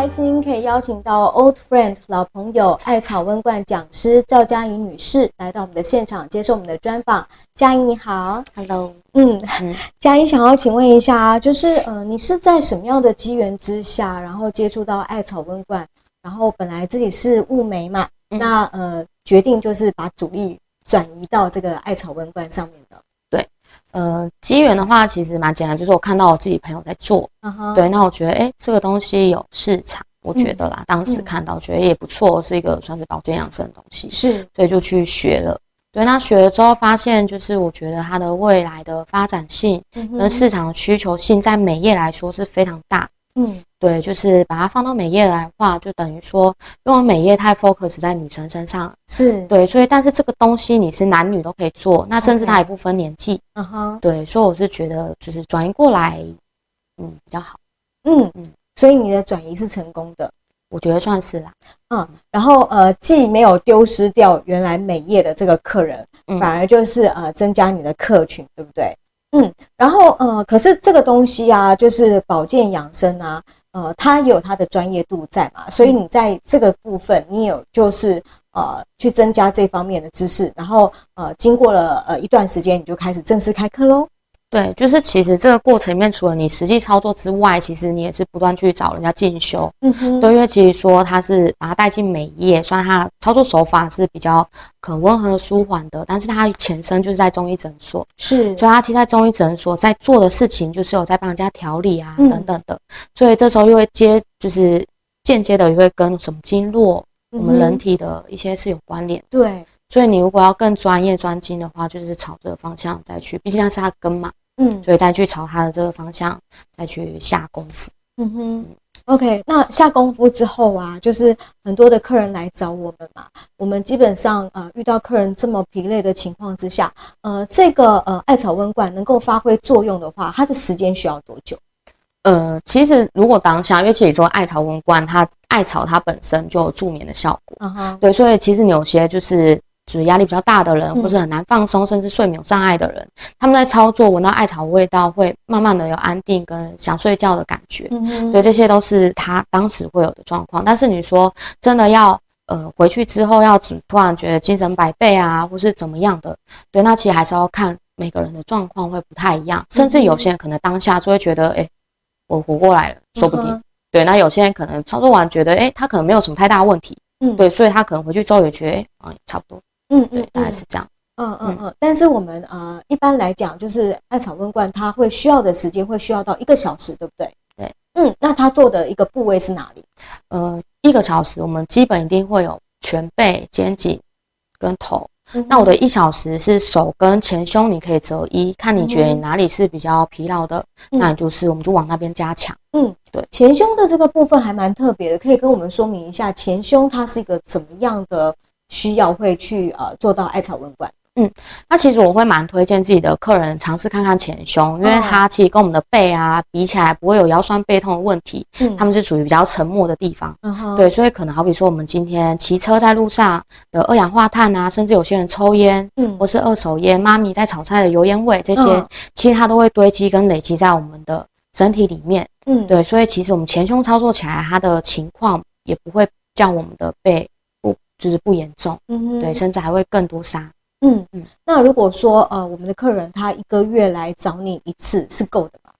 开心可以邀请到 Old Friend 老朋友艾草温罐讲师赵佳怡女士来到我们的现场接受我们的专访。佳怡你好，Hello，嗯，佳怡想要请问一下啊，就是呃，你是在什么样的机缘之下，然后接触到艾草温罐，然后本来自己是雾眉嘛，嗯、那呃决定就是把主力转移到这个艾草温罐上面的。呃，机缘的话其实蛮简单，就是我看到我自己朋友在做，uh -huh. 对，那我觉得，哎，这个东西有市场，我觉得啦，嗯、当时看到觉得也不错，是一个算是保健养生的东西，是，所以就去学了。对，那学了之后发现，就是我觉得它的未来的发展性跟市场需求性，在美业来说是非常大。嗯，对，就是把它放到美业来的话，就等于说，因为美业太 focus 在女生身上，是。对，所以但是这个东西你是男女都可以做，那甚至它也不分年纪，嗯哼，对，所以我是觉得就是转移过来，嗯，比较好，嗯嗯，所以你的转移是成功的，我觉得算是啦，嗯，然后呃，既没有丢失掉原来美业的这个客人，嗯，反而就是呃增加你的客群，对不对？嗯，然后呃，可是这个东西啊，就是保健养生啊，呃，它有它的专业度在嘛，所以你在这个部分，你有就是呃去增加这方面的知识，然后呃经过了呃一段时间，你就开始正式开课喽。对，就是其实这个过程里面，除了你实际操作之外，其实你也是不断去找人家进修。嗯哼。对，因为其实说他是把它带进美业，虽然他操作手法是比较可温和舒缓的，但是他前身就是在中医诊所。是。所以他其实在中医诊所在做的事情，就是有在帮人家调理啊、嗯、等等的。所以这时候又会接，就是间接的也会跟什么经络、嗯、我们人体的一些是有关联。对。所以你如果要更专业专精的话，就是朝这个方向再去，毕竟它是它根嘛。嗯，所以再去朝他的这个方向再去下功夫。嗯哼，OK，那下功夫之后啊，就是很多的客人来找我们嘛，我们基本上呃遇到客人这么疲累的情况之下，呃这个呃艾草温罐能够发挥作用的话，它的时间需要多久？呃，其实如果当下，因为其实说艾草温罐它艾草它本身就有助眠的效果。嗯哼，对，所以其实有些就是。就是压力比较大的人，或是很难放松，甚至睡眠有障碍的人，他们在操作闻到艾草味道，会慢慢的有安定跟想睡觉的感觉。嗯，对，这些都是他当时会有的状况。但是你说真的要呃回去之后要突然觉得精神百倍啊，或是怎么样的，对，那其实还是要看每个人的状况会不太一样。甚至有些人可能当下就会觉得，哎，我活过来了，说不定。对，那有些人可能操作完觉得，哎，他可能没有什么太大问题。嗯，对，所以他可能回去之后也觉得，哎，啊，差不多。嗯，对，大概是这样。嗯嗯嗯。但是我们呃一般来讲，就是艾草温罐，它会需要的时间会需要到一个小时，对不对？对。嗯，那它做的一个部位是哪里？呃，一个小时，我们基本一定会有全背、肩颈跟头。嗯。那我的一小时是手跟前胸，你可以择一，看你觉得哪里是比较疲劳的，嗯，那你就是我们就往那边加强。嗯，对。前胸的这个部分还蛮特别的，可以跟我们说明一下前胸它是一个怎么样的？需要会去呃做到艾草温罐，嗯，那其实我会蛮推荐自己的客人尝试看看前胸，因为它其实跟我们的背啊比起来不会有腰酸背痛的问题，嗯，他们是属于比较沉默的地方，嗯哼，对，所以可能好比说我们今天骑车在路上的二氧化碳啊，甚至有些人抽烟，嗯，或是二手烟，妈咪在炒菜的油烟味这些，嗯，其实它都会堆积跟累积在我们的身体里面，嗯，对，所以其实我们前胸操作起来，它的情况也不会叫我们的背。就是不严重，嗯哼，对，甚至还会更多杀。嗯嗯。那如果说呃，我们的客人他一个月来找你一次是够的吗？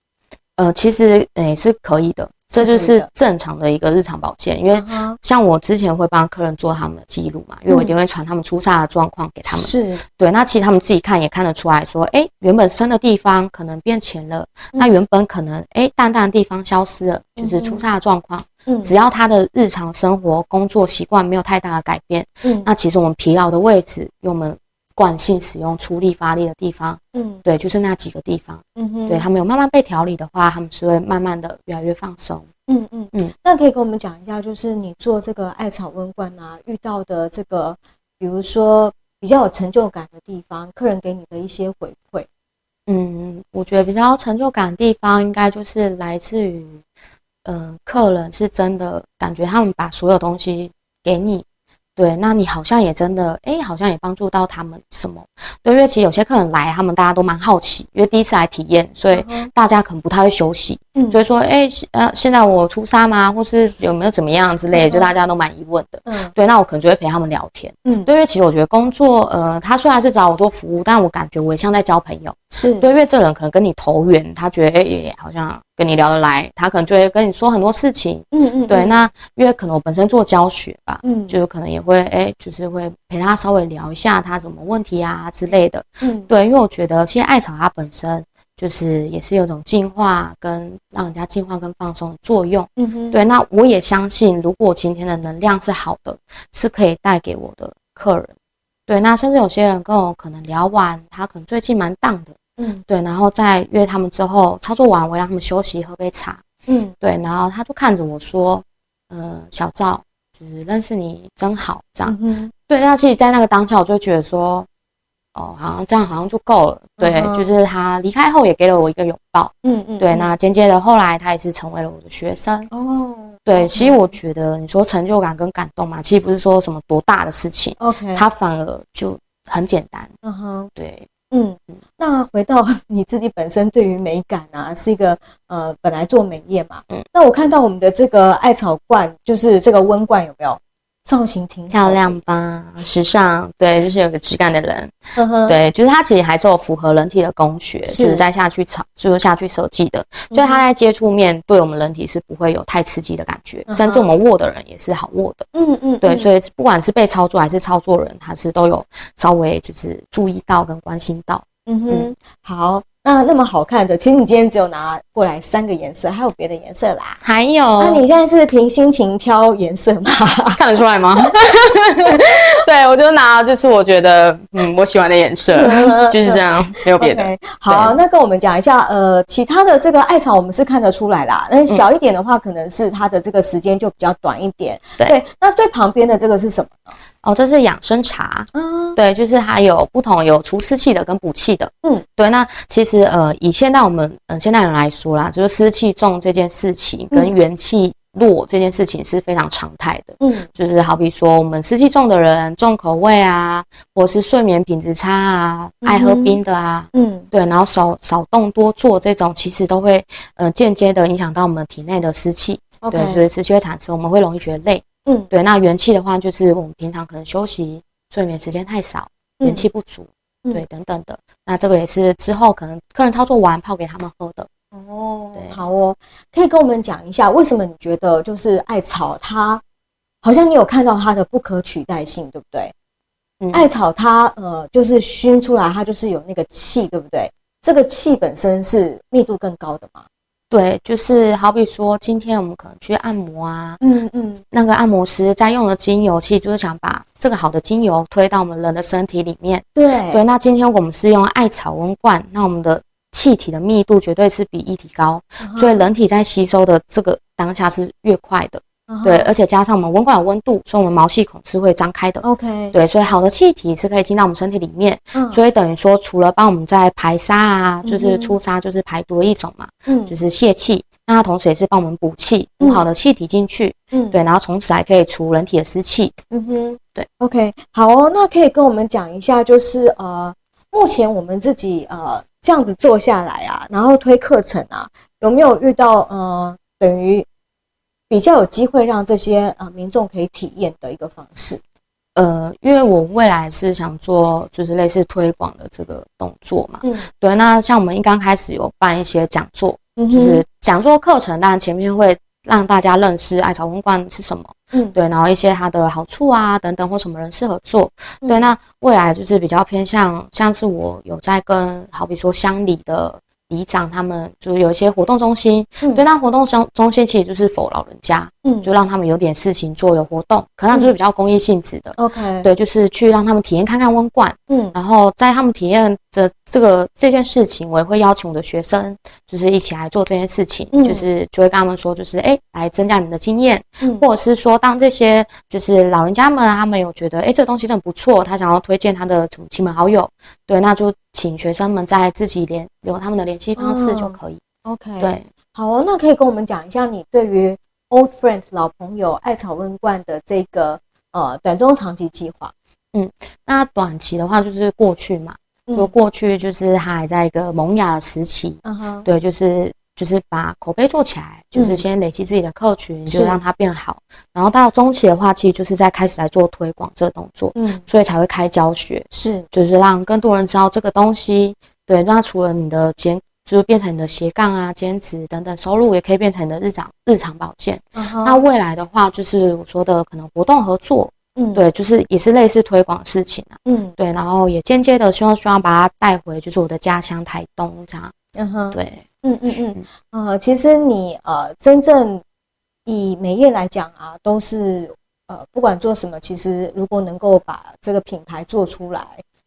呃，其实也是可以的。这就是正常的一个日常保健，因为像我之前会帮客人做他们的记录嘛，因为我一定会传他们出痧的状况给他们。是。对，那其实他们自己看也看得出来说，哎，原本深的地方可能变浅了，那原本可能哎淡淡的地方消失了，就是出痧的状况。嗯。只要他的日常生活工作习惯没有太大的改变，嗯，那其实我们疲劳的位置，用我们惯性使用出力发力的地方，嗯，对，就是那几个地方，嗯哼，对，他们有慢慢被调理的话，他们是会慢慢的越来越放松，嗯嗯嗯。那可以跟我们讲一下，就是你做这个艾草温罐啊，遇到的这个，比如说比较有成就感的地方，客人给你的一些回馈。嗯，我觉得比较有成就感的地方，应该就是来自于嗯、呃，客人是真的感觉他们把所有东西给你。对，那你好像也真的，哎，好像也帮助到他们什么？对，因为其实有些客人来，他们大家都蛮好奇，因为第一次来体验，所以大家可能不太会休息，嗯，所以说，哎，呃，现在我出差吗？或是有没有怎么样之类的，就大家都蛮疑问的，嗯，对，那我可能就会陪他们聊天，嗯，对，因为其实我觉得工作，呃，他虽然是找我做服务，但我感觉我也像在交朋友，是对，因为这人可能跟你投缘，他觉得，哎，好像。跟你聊得来，他可能就会跟你说很多事情。嗯嗯，对，那因为可能我本身做教学吧，嗯，就有可能也会哎、欸，就是会陪他稍微聊一下他什么问题啊之类的。嗯，对，因为我觉得其实艾草它本身就是也是有种净化跟让人家净化跟放松的作用。嗯哼，对，那我也相信，如果今天的能量是好的，是可以带给我的客人。对，那甚至有些人跟我可能聊完，他可能最近蛮 down 的。嗯，对，然后再约他们之后操作完，我让他们休息喝杯茶。嗯，对，然后他就看着我说：“呃，小赵，就是认识你真好。”这样，嗯，对，那其实，在那个当下，我就觉得说，哦，好像这样好像就够了。对，嗯、就是他离开后也给了我一个拥抱。嗯嗯，对，那间接的后来他也是成为了我的学生。哦，对，其实我觉得你说成就感跟感动嘛，其实不是说什么多大的事情。OK，他反而就很简单。嗯哼，对。嗯，那回到你自己本身对于美感啊，是一个呃本来做美业嘛，嗯，那我看到我们的这个艾草罐，就是这个温罐有没有造型挺漂亮吧？时尚，对，就是有个质感的人，呵呵对，就是它其实还是有符合人体的工学，是。就是再下去炒，就是下去设计的，所以它在接触面对我们人体是不会有太刺激的感觉，嗯、甚至我们握的人也是好握的，嗯嗯，对，所以不管是被操作还是操作人，他是都有稍微就是注意到跟关心到。嗯哼，好，那那么好看的，其实你今天只有拿过来三个颜色，还有别的颜色啦？还有？那你现在是凭心情挑颜色吗？看得出来吗？对，我就拿就是我觉得嗯我喜欢的颜色，就是这样，没有别的。Okay, 好，那跟我们讲一下，呃，其他的这个艾草我们是看得出来啦，那小一点的话，可能是它的这个时间就比较短一点。对，对，那最旁边的这个是什么呢？哦，这是养生茶，嗯，对，就是它有不同，有除湿气的跟补气的，嗯，对。那其实呃，以现在我们嗯、呃、现代人来说啦，就是湿气重这件事情跟元气弱这件事情是非常常态的，嗯，就是好比说我们湿气重的人，重口味啊，或是睡眠品质差啊，爱喝冰的啊，嗯，对，然后少少动多坐这种，其实都会呃间接的影响到我们体内的湿气.对，所以湿气会产生，我们会容易觉得累。嗯，对，那元气的话，就是我们平常可能休息、睡眠时间太少，元气不足，嗯、对，等等的。那这个也是之后可能客人操作完泡给他们喝的。哦，对，好哦，可以跟我们讲一下，为什么你觉得就是艾草它，好像你有看到它的不可取代性，对不对？嗯，艾草它呃，就是熏出来，它就是有那个气，对不对？这个气本身是密度更高的吗？对，就是好比说，今天我们可能去按摩啊，嗯嗯，那个按摩师在用的精油，其实就是想把这个好的精油推到我们人的身体里面。对对，那今天我们是用艾草温罐，那我们的气体的密度绝对是比液体高，嗯，所以人体在吸收的这个当下是越快的。对，而且加上我们温管有温度，所以我们毛细孔是会张开的。OK，对，所以好的气体是可以进到我们身体里面。嗯，所以等于说，除了帮我们在排沙啊，就是出沙，就是排毒的一种嘛。嗯，就是泄气，那它同时也是帮我们补气，补好的气体进去。嗯，对，然后从此还可以除人体的湿气。嗯哼，对。OK，好哦，那可以跟我们讲一下，就是呃，目前我们自己呃这样子做下来啊，然后推课程啊，有没有遇到呃等于？比较有机会让这些呃民众可以体验的一个方式，呃，因为我未来是想做就是类似推广的这个动作嘛，嗯，对，那像我们一刚开始有办一些讲座，嗯，就是讲座课程，当然前面会让大家认识艾草温罐是什么，嗯，对，然后一些它的好处啊等等或什么人适合做，嗯，对，那未来就是比较偏向像是我有在跟好比说乡里的。里长他们就是有一些活动中心，嗯，对，那活动中中心其实就是 for 老人家，嗯，就让他们有点事情做，有活动，可能就是比较公益性质的，OK，嗯，对，就是去让他们体验看看温罐，嗯，然后在他们体验的这个这件事情，我也会邀请我的学生，就是一起来做这件事情，嗯，就是就会跟他们说，就是哎，来增加你们的经验，嗯，或者是说当这些就是老人家们他们有觉得哎这个东西真的不错，他想要推荐他的什么亲朋好友，对，那就请学生们在自己联留他们的联系方式就可以。Oh, OK，对，好哦，那可以跟我们讲一下你对于 Old Friend 老朋友艾草温罐的这个呃短中长期计划。嗯，那短期的话就是过去嘛，就过去就是他还在一个萌芽的时期，嗯哼，对，就是就是把口碑做起来，就是先累积自己的客群，就让它变好。然后到中期的话，其实就是在开始来做推广这个动作，嗯，所以才会开教学，是，就是让更多人知道这个东西，对，那除了你的兼。就是变成你的斜杠啊、兼职等等收入，也可以变成你的日常日常保健。Uh huh. 那未来的话，就是我说的可能活动合作，嗯，对，就是也是类似推广事情啊，嗯，对，然后也间接的希望希望把它带回就是我的家乡台东这样。嗯哼、uh，huh. 对，嗯嗯嗯，呃，其实你呃真正以美业来讲啊，都是呃不管做什么，其实如果能够把这个品牌做出来。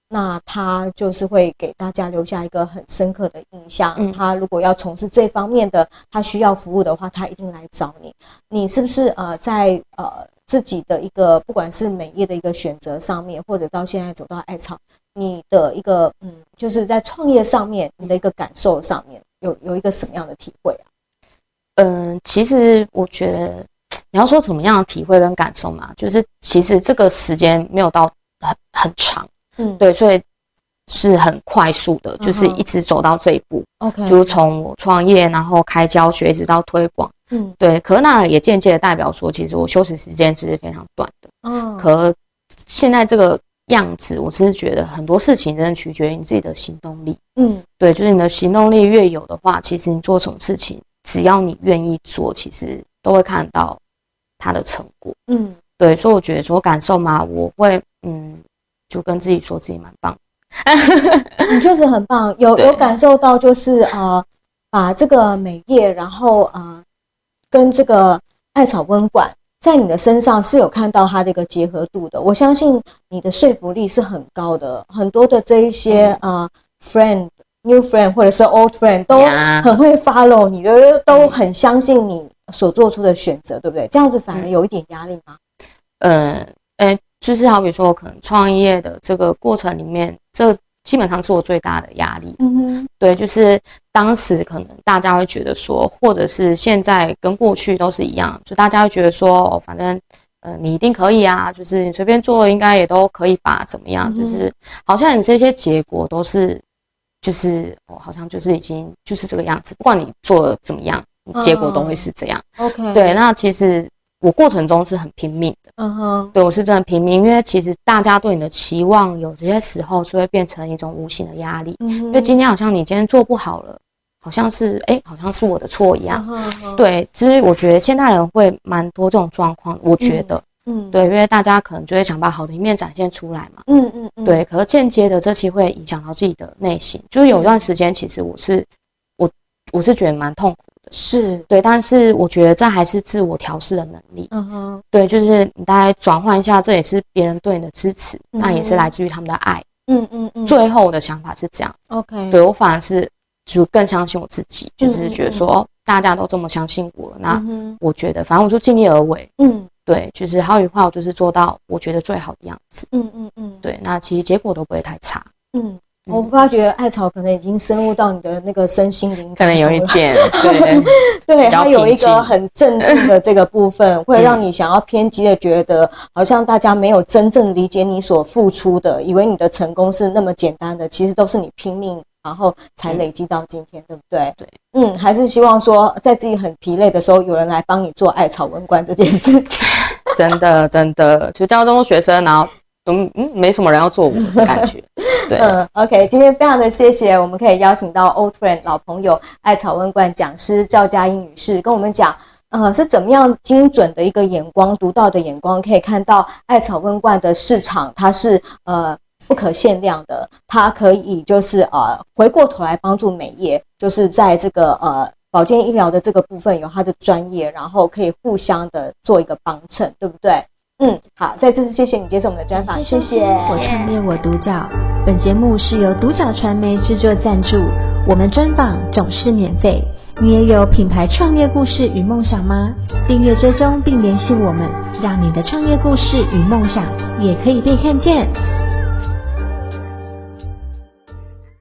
那他就是会给大家留下一个很深刻的印象。嗯，他如果要从事这方面的，他需要服务的话，他一定来找你。你是不是呃在呃自己的一个不管是美业的一个选择上面，或者到现在走到艾草，你的一个嗯就是在创业上面，你的一个感受上面有有一个什么样的体会啊？嗯，其实我觉得你要说怎么样的体会跟感受嘛，就是其实这个时间没有到很很长。嗯，对，所以是很快速的，就是一直走到这一步。OK，就是从我创业，然后开教学，一直到推广。嗯，对。可那也间接的代表说，其实我休息时间其实非常短的。嗯，可现在这个样子，我只是觉得很多事情真的取决于你自己的行动力。嗯，对，就是你的行动力越有的话，其实你做什么事情，只要你愿意做，其实都会看到它的成果。嗯，对，所以我觉得说感受嘛，我会嗯。就跟自己说自己蛮棒，你确实很棒，有有感受到就是呃，把这个美业，然后呃，跟这个艾草温馆在你的身上是有看到它的一个结合度的。我相信你的说服力是很高的，很多的这一些呃 friend、new friend 或者是 old friend 都很会 follow 你的，都很相信你所做出的选择，对不对？这样子反而有一点压力吗？嗯，哎。就是好比说，我可能创业的这个过程里面，这基本上是我最大的压力。嗯哼，对，就是当时可能大家会觉得说，或者是现在跟过去都是一样，就大家会觉得说，哦，反正呃你一定可以啊，就是你随便做应该也都可以吧，怎么样？嗯，就是好像你这些结果都是，就是哦，好像就是已经就是这个样子，不管你做的怎么样，结果都会是这样。哦，OK，对，那其实。我过程中是很拼命的，嗯哼，对，我是真的拼命，因为其实大家对你的期望，有这些时候是会变成一种无形的压力，嗯哼，因为今天好像你今天做不好了，好像是，哎，好像是我的错一样，嗯哼，对，其实我觉得现代人会蛮多这种状况，我觉得，嗯，对，因为大家可能就会想把好的一面展现出来嘛，嗯嗯嗯，对，可是间接的这期会影响到自己的内心，就是有一段时间，其实我是，我我是觉得蛮痛苦。是对，但是我觉得这还是自我调试的能力。嗯哼，对，就是你大概转换一下，这也是别人对你的支持，那、嗯、也是来自于他们的爱。嗯嗯嗯。最后的想法是这样。OK。对，我反而是就更相信我自己，就是觉得说，哦，大家都这么相信我，那我觉得反正我就尽力而为。嗯，对，就是好与坏，我就是做到我觉得最好的样子。嗯嗯嗯。对，那其实结果都不会太差。嗯。我发觉艾草可能已经深入到你的那个身心灵，可能有一点，对，对，它有一个很镇定的这个部分，会让你想要偏激的觉得，好像大家没有真正理解你所付出的，以为你的成功是那么简单的，其实都是你拼命，然后才累积到今天，对不对？对，嗯，还是希望说，在自己很疲累的时候，有人来帮你做艾草文官这件事情。真的，真的，就教这么多学生，然后。嗯嗯，没什么人要做我的感觉，对，嗯，OK，今天非常的谢谢，我们可以邀请到 Old Friend 老朋友艾草温罐讲师赵佳音女士跟我们讲，呃，是怎么样精准的一个眼光，独到的眼光，可以看到艾草温罐的市场，它是呃不可限量的，它可以就是呃回过头来帮助美业，就是在这个呃保健医疗的这个部分有它的专业，然后可以互相的做一个帮衬，对不对？嗯，好，再次谢谢你接受我们的专访，谢谢。我创业我独角，本节目是由独角传媒制作赞助，我们专访总是免费。你也有品牌创业故事与梦想吗？订阅追踪并联系我们，让你的创业故事与梦想也可以被看见。